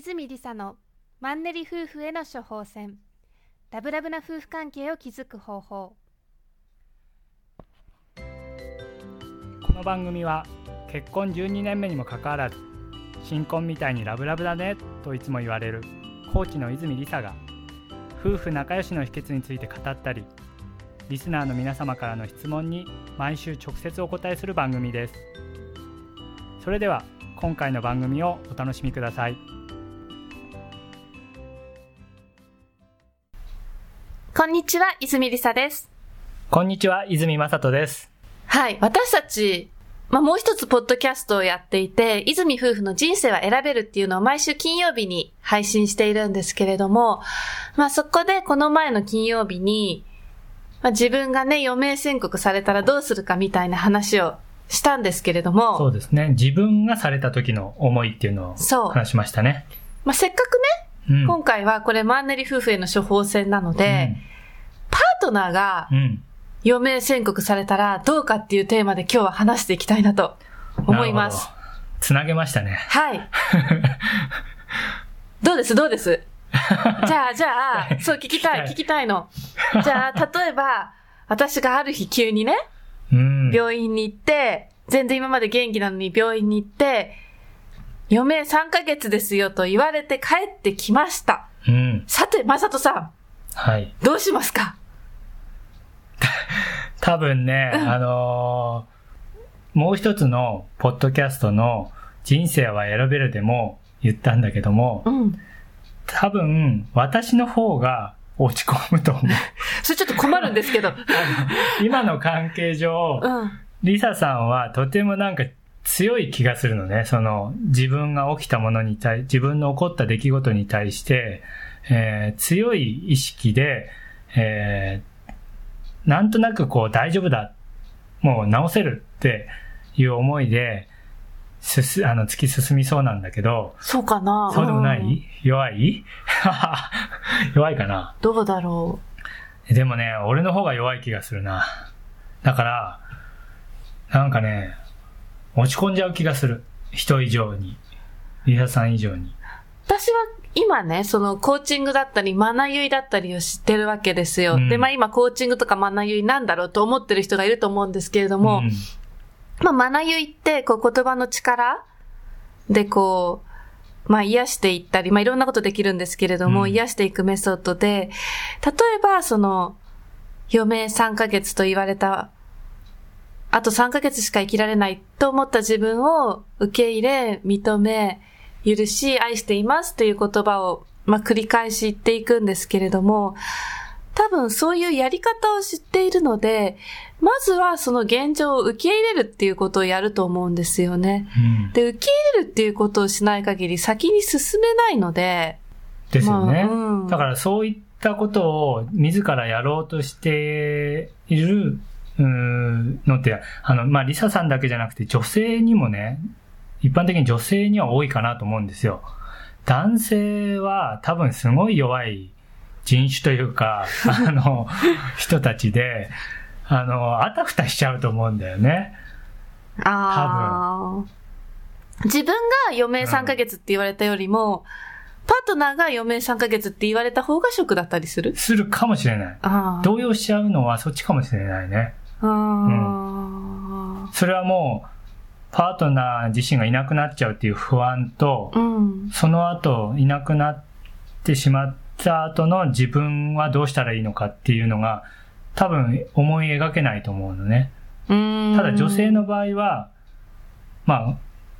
泉理沙のマンネリ夫婦への処方箋。ラブラブな夫婦関係を築く方法。この番組は結婚12年目にもかかわらず新婚みたいにラブラブだねといつも言われるコーチの泉理沙が夫婦仲良しの秘訣について語ったりリスナーの皆様からの質問に毎週直接お答えする番組です。それでは今回の番組をお楽しみください。こんにちは泉理沙ですこんにちは泉正人ですはい私たちまあ、もう一つポッドキャストをやっていて、泉夫婦の人生は選べるっていうのを毎週金曜日に配信しているんですけれども、まあ、そこでこの前の金曜日に、まあ、自分がね、余命宣告されたらどうするかみたいな話をしたんですけれども。そうですね。自分がされた時の思いっていうのを話しましたね。まあ、せっかくね、うん、今回はこれマンネリ夫婦への処方箋なので、うん、パートナーが、うん。余命宣告されたらどうかっていうテーマで今日は話していきたいなと思います。つなげましたね。はい。どうです？どうです？じゃあ、じゃあ、そう聞きたい、聞きたいの。じゃあ、例えば、私がある日急にね、うん、病院に行って、全然今まで元気なのに病院に行って、余命3ヶ月ですよと言われて帰ってきました。うん、さて、まさとさん。はい。どうしますか？多分ね、あのー、もう一つのポッドキャストの人生は選べるでも言ったんだけども、うん、多分私の方が落ち込むと思う。それちょっと困るんですけど。今の関係上、うん、リサさんはとてもなんか強い気がするのね。その自分が起きたものに対、自分の起こった出来事に対して、えー、強い意識で、えー、なんとなくこう大丈夫だ。もう直せるっていう思いで、すす、あの、突き進みそうなんだけど。そうかなそうでもない、うん、弱い？弱いかな？どうだろう。でもね、俺の方が弱い気がするな。だから、なんかね、落ち込んじゃう気がする。人以上に。リサさん以上に。私は今ね、そのコーチングだったり、マナユイだったりを知ってるわけですよ。うん、で、まあ今コーチングとかマナユイなんだろうと思ってる人がいると思うんですけれども、うん、まあマナユイってこう言葉の力でこう、まあ癒していったり、まあいろんなことできるんですけれども、うん、癒していくメソッドで、例えばその、余命3ヶ月と言われたあと3ヶ月しか生きられないと思った自分を受け入れ、認め、許し、愛していますという言葉を、まあ、繰り返し言っていくんですけれども、多分そういうやり方を知っているので、まずはその現状を受け入れるっていうことをやると思うんですよね。うん、で、受け入れるっていうことをしない限り先に進めないので。ですよね。まあうん、だからそういったことを自らやろうとしているのって、あの、まあ、リサさんだけじゃなくて女性にもね、一般的に女性には多いかなと思うんですよ。男性は多分すごい弱い人種というか、あの、人たちで、あの、あたふたしちゃうと思うんだよね。ああ。自分が余命3ヶ月って言われたよりも、うん、パートナーが余命3ヶ月って言われた方がショックだったりする？するかもしれない。動揺しちゃうのはそっちかもしれないね。うん、それはもう、パートナー自身がいなくなっちゃうっていう不安と、うん、その後いなくなってしまった後の自分はどうしたらいいのかっていうのが多分思い描けないと思うのね。ただ女性の場合は、ま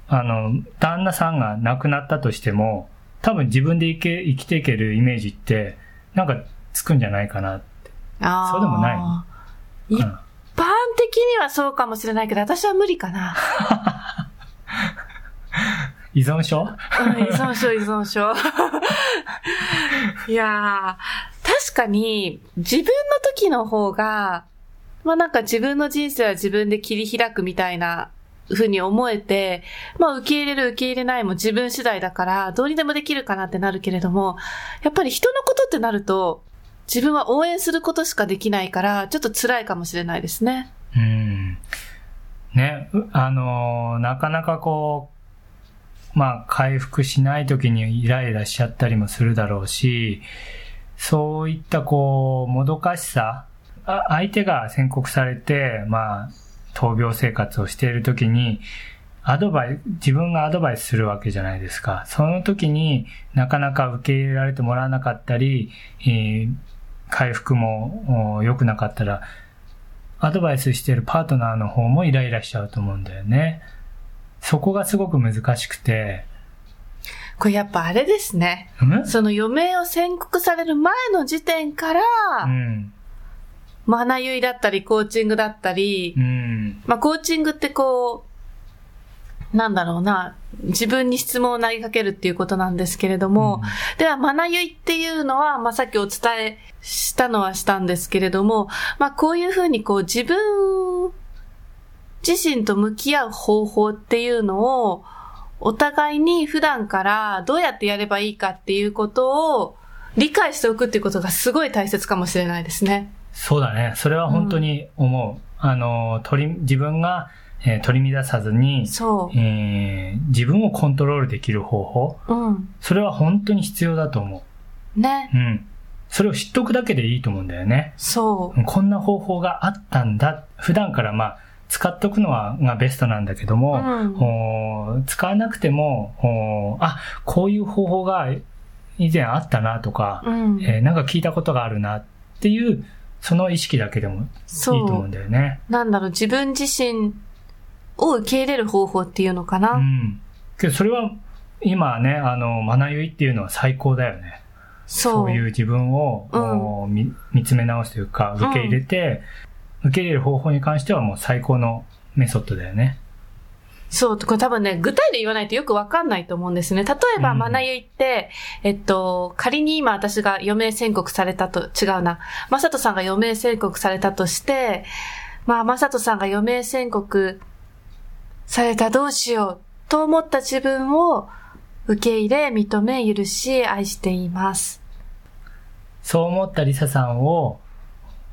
あ、あの、旦那さんが亡くなったとしても、多分自分で生け生きていけるイメージって、なんかつくんじゃないかなって。そうでもない、一般的にはそうかもしれないけど、私は無理かな。依存症、うん、依存症、依存症。いやー、確かに自分の時の方が、まあなんか自分の人生は自分で切り開くみたいなふうに思えて、まあ受け入れる受け入れないも自分次第だから、どうにでもできるかなってなるけれども、やっぱり人のことってなると、自分は応援することしかできないから、ちょっと辛いかもしれないですね。うん。ね、あの、なかなかこう、まあ、回復しない時にイライラしちゃったりもするだろうし、そういったこう、もどかしさ、相手が宣告されて、まあ、闘病生活をしている時に、アドバイス、自分がアドバイスするわけじゃないですか。その時になかなか受け入れられてもらわなかったり、えー、回復も良くなかったら、アドバイスしてるパートナーの方もイライラしちゃうと思うんだよね。そこがすごく難しくて。これやっぱあれですね。その余命を宣告される前の時点から、うん、まあ、花結いだったり、コーチングだったり、うん、まあ、コーチングってこう、なんだろうな、自分に質問を投げかけるっていうことなんですけれども、うん、では、マナユイっていうのは、まあ、さっきお伝えしたのはしたんですけれども、まあ、こういうふうにこう自分自身と向き合う方法っていうのを、お互いに普段からどうやってやればいいかっていうことを理解しておくっていうことがすごい大切かもしれないですね。そうだね。それは本当に思う。うん、あの、取り、自分がえー、取り乱さずに、そう。えー、自分をコントロールできる方法。うん。それは本当に必要だと思う。ね。うん。それを知っとくだけでいいと思うんだよね。そう。こんな方法があったんだ。普段からまあ、使っとくのはがベストなんだけども、うん、使わなくても、あ、こういう方法が以前あったなとか、うん、えー、なんか聞いたことがあるなっていう、その意識だけでもいいと思うんだよね。なんだろう、自分自身を受け入れる方法っていうのかな。うん。けどそれは今ね、あの、マナユイっていうのは最高だよね。そう。そういう自分を、うん、見見つめ直すというか、受け入れて、うん、受け入れる方法に関してはもう最高のメソッドだよね。そう、これ多分ね、具体で言わないとよくわかんないと思うんですね。例えば、マナユイって、えっと、仮に今私が余命宣告されたと、違うな。マサトさんが余命宣告されたとして、まあ、マサトさんが余命宣告されたどうしようと思った自分を受け入れ、認め、許し、愛しています。そう思ったリサさんを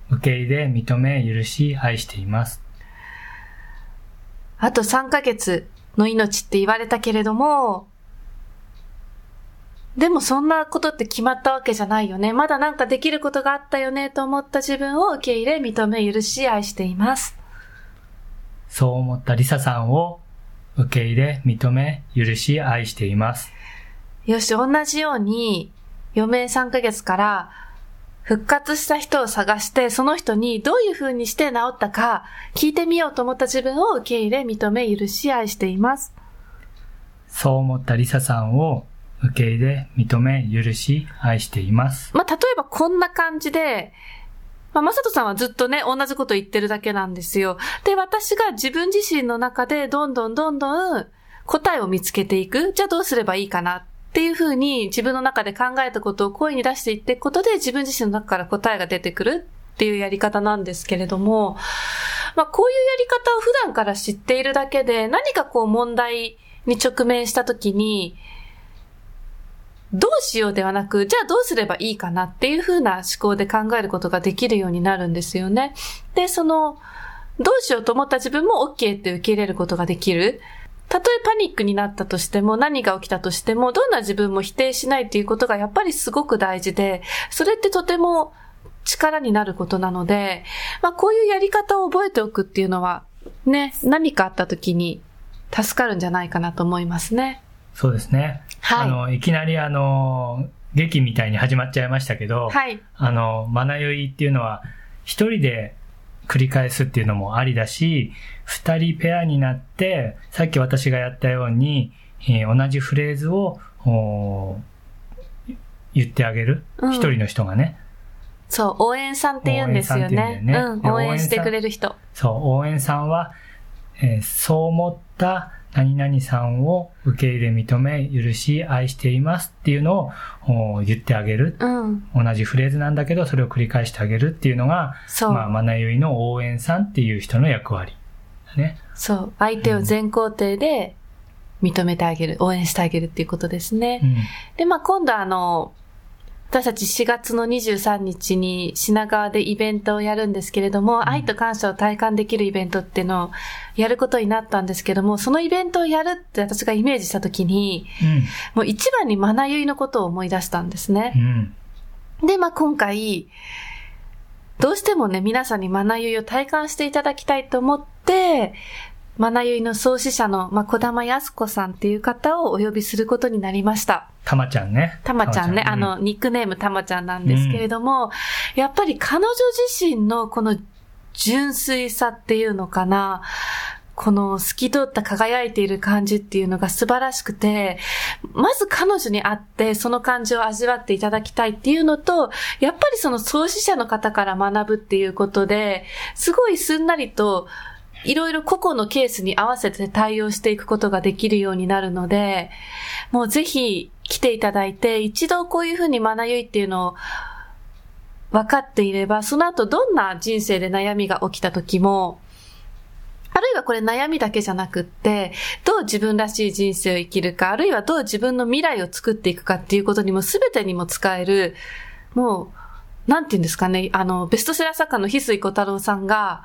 受け入れ、認め、許し、愛しています。あと3ヶ月の命って言われたけれども、でもそんなことって決まったわけじゃないよね。まだなんかできることがあったよねと思った自分を受け入れ、認め、許し、愛しています。そう思ったリサさんを受け入れ、認め、許し、愛しています。よし、同じように、余命3ヶ月から復活した人を探して、その人にどういう風にして治ったか聞いてみようと思った自分を受け入れ、認め、許し、愛しています。そう思ったリサさんを受け入れ、認め、許し、愛しています。まあ、例えばこんな感じで、まあ、まさとさんはずっとね、同じこと言ってるだけなんですよ。で、私が自分自身の中でどんどんどんどん答えを見つけていく。じゃあどうすればいいかなっていうふうに自分の中で考えたことを声に出していっていくことで自分自身の中から答えが出てくるっていうやり方なんですけれども、まあこういうやり方を普段から知っているだけで何かこう問題に直面した時に、どうしようではなく、じゃあどうすればいいかなっていう風な思考で考えることができるようになるんですよね。で、その、どうしようと思った自分も OK って受け入れることができる。たとえパニックになったとしても、何が起きたとしても、どんな自分も否定しないっていうことがやっぱりすごく大事で、それってとても力になることなので、まあこういうやり方を覚えておくっていうのは、ね、何かあった時に助かるんじゃないかなと思いますね。そうですね。はい。あの、いきなりあの、劇みたいに始まっちゃいましたけど、はい。あの、まなよいっていうのは、一人で繰り返すっていうのもありだし、二人ペアになって、さっき私がやったように、えー、同じフレーズを、言ってあげる。一、うん、人の人がね。そう、応援さんって言うんですよね。ねうん、応援してくれる人。そう、応援さんは、えー、そう思った何々さんを受け入れ認め、許し、愛していますっていうのを言ってあげる、うん。同じフレーズなんだけど、それを繰り返してあげるっていうのが、そう。まあ、まなゆいの応援さんっていう人の役割。ね。そう。相手を全肯定で認めてあげる、応援してあげるっていうことですね。うん、で、まあ、今度あの、私たち4月の23日に品川でイベントをやるんですけれども、うん、愛と感謝を体感できるイベントっていうのをやることになったんですけども、そのイベントをやるって私がイメージしたときに、うん、もう一番にマナユイのことを思い出したんですね。うん、で、まあ今回、どうしてもね、皆さんにマナユイを体感していただきたいと思って、マナユイの創始者の、まあ、小玉康子さんっていう方をお呼びすることになりました。たまちゃんね。たまちゃんね。んあの、ニックネームたまちゃんなんですけれども、うん、やっぱり彼女自身のこの純粋さっていうのかな。この透き通った輝いている感じっていうのが素晴らしくて、まず彼女に会ってその感じを味わっていただきたいっていうのと、やっぱりその創始者の方から学ぶっていうことで、すごいすんなりといろいろ個々のケースに合わせて対応していくことができるようになるので、もうぜひ来ていただいて、一度こういうふうに学ゆいっていうのを分かっていれば、その後どんな人生で悩みが起きた時も、あるいはこれ悩みだけじゃなくって、どう自分らしい人生を生きるか、あるいはどう自分の未来を作っていくかっていうことにも全てにも使える、もう、なんて言うんですかね、あの、ベストセラー作家の翡翠小太郎さんが、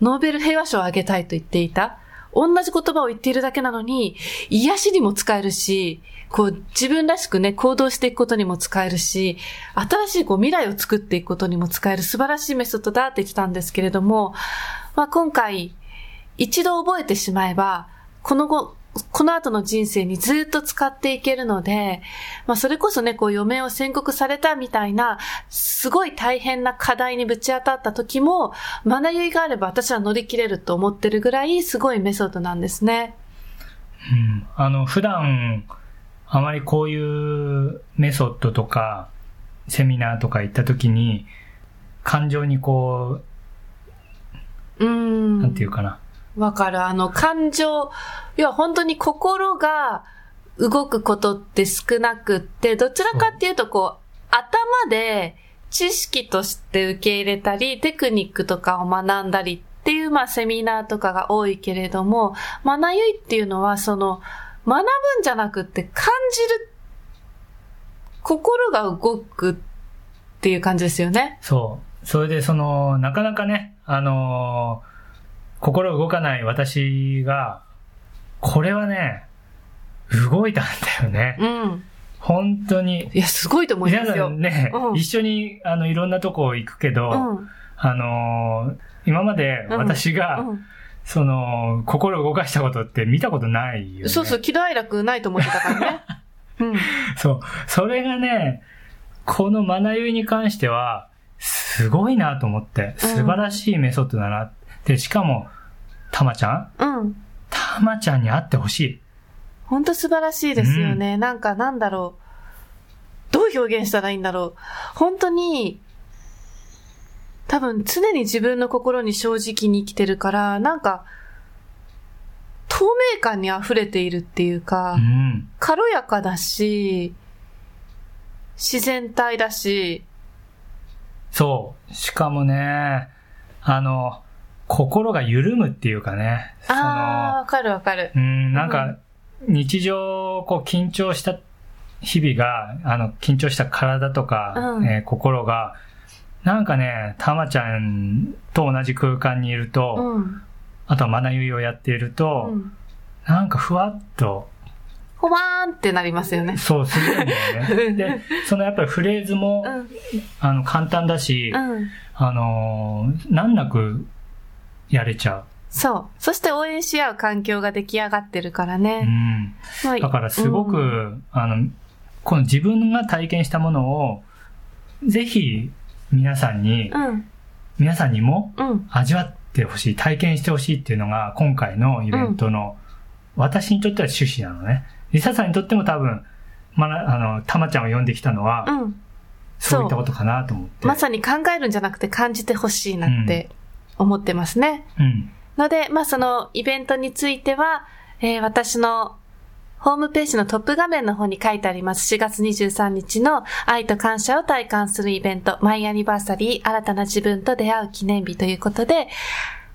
ノーベル平和賞をあげたいと言っていた。同じ言葉を言っているだけなのに、癒しにも使えるし、こう自分らしくね、行動していくことにも使えるし、新しいこう未来を作っていくことにも使える素晴らしいメソッドだって言ったんですけれども、まあ今回、一度覚えてしまえば、この後、この後の人生にずっと使っていけるので、まあそれこそね、こう余命を宣告されたみたいな、すごい大変な課題にぶち当たった時も、学びがあれば私は乗り切れると思ってるぐらいすごいメソッドなんですね。うん。あの、普段、あまりこういうメソッドとか、セミナーとか行った時に、感情にこう、うん。なんていうかな。わかる。あの、感情、要は本当に心が動くことって少なくって、どちらかっていうとこう、頭で知識として受け入れたり、テクニックとかを学んだりっていう、まあ、セミナーとかが多いけれども、学ゆいっていうのは、その、学ぶんじゃなくって感じる、心が動くっていう感じですよね。そう。それで、その、なかなかね、あのー心動かない私が、これはね、動いたんだよね。うん。本当に。いや、すごいと思いますよ。皆さんね、うん、一緒に、あの、いろんなとこ行くけど、うん、あのー、今まで私が、うん、その、心動かしたことって見たことないよね。そうそう、喜怒哀楽ないと思ってたからね。うん。そう。それがね、このマナユイに関しては、すごいなと思って、素晴らしいメソッドだなっで、しかも、たまちゃん？うん。たまちゃんに会ってほしい。ほんと素晴らしいですよね。うん、なんかなんだろう。どう表現したらいいんだろう。本当に、多分常に自分の心に正直に生きてるから、なんか、透明感に溢れているっていうか、うん、軽やかだし、自然体だし。そう。しかもね、あの、心が緩むっていうかね。ああ、わかるわかる。うん、なんか、日常、こう、緊張した日々が、あの、緊張した体とか、うん、えー、心が、なんかね、たまちゃんと同じ空間にいると、うん、あとはまなゆいをやっていると、うん、なんかふわっと、ほわーんってなりますよね。そう、するんだよね。で、そのやっぱりフレーズも、うん、あの、簡単だし、あのー、難なくやれちゃう。そう。そして応援し合う環境が出来上がってるからね。うん。だからすごく、うん、あの、この自分が体験したものを、ぜひ皆さんに、うん、皆さんにも味わってほしい、体験してほしいっていうのが今回のイベントの、私にとっては趣旨なのね。リサさんにとっても多分、まあの、たまちゃんを呼んできたのは、うん、そういったことかなと思って。まさに考えるんじゃなくて感じてほしいなって思ってますね。うん。ので、まあそのイベントについては、えー、私のホームページのトップ画面の方に書いてあります。4月23日の愛と感謝を体感するイベント、マイアニバーサリー、新たな自分と出会う記念日ということで、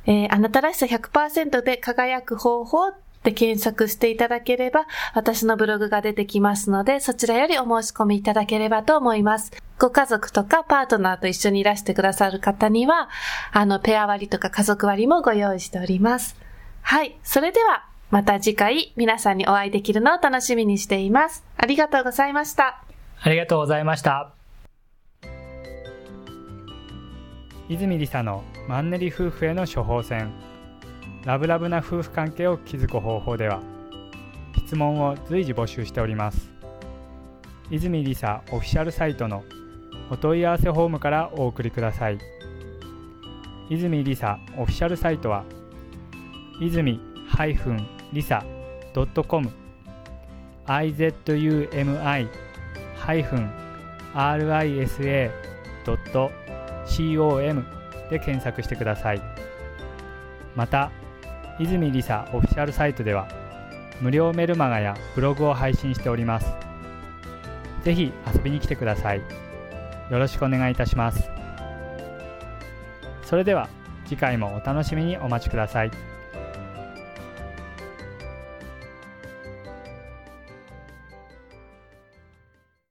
えー、あなたらしさ100%で輝く方法っで検索していただければ、私のブログが出てきますので、そちらよりお申し込みいただければと思います。ご家族とかパートナーと一緒にいらしてくださる方には、あの、ペア割とか家族割もご用意しております。はい。それでは、また次回皆さんにお会いできるのを楽しみにしています。ありがとうございました。ありがとうございました。泉理沙のマンネリ夫婦への処方箋ラブラブな夫婦関係を築く方法では質問を随時募集しております泉理沙オフィシャルサイトのお問い合わせフォームからお送りください。泉理沙オフィシャルサイトは泉リサ .com izumi-risa.com で検索してください。また泉りさオフィシャルサイトでは無料メルマガやブログを配信しております。ぜひ遊びに来てください。よろしくお願いいたしますそれでは次回もお楽しみにお待ちください。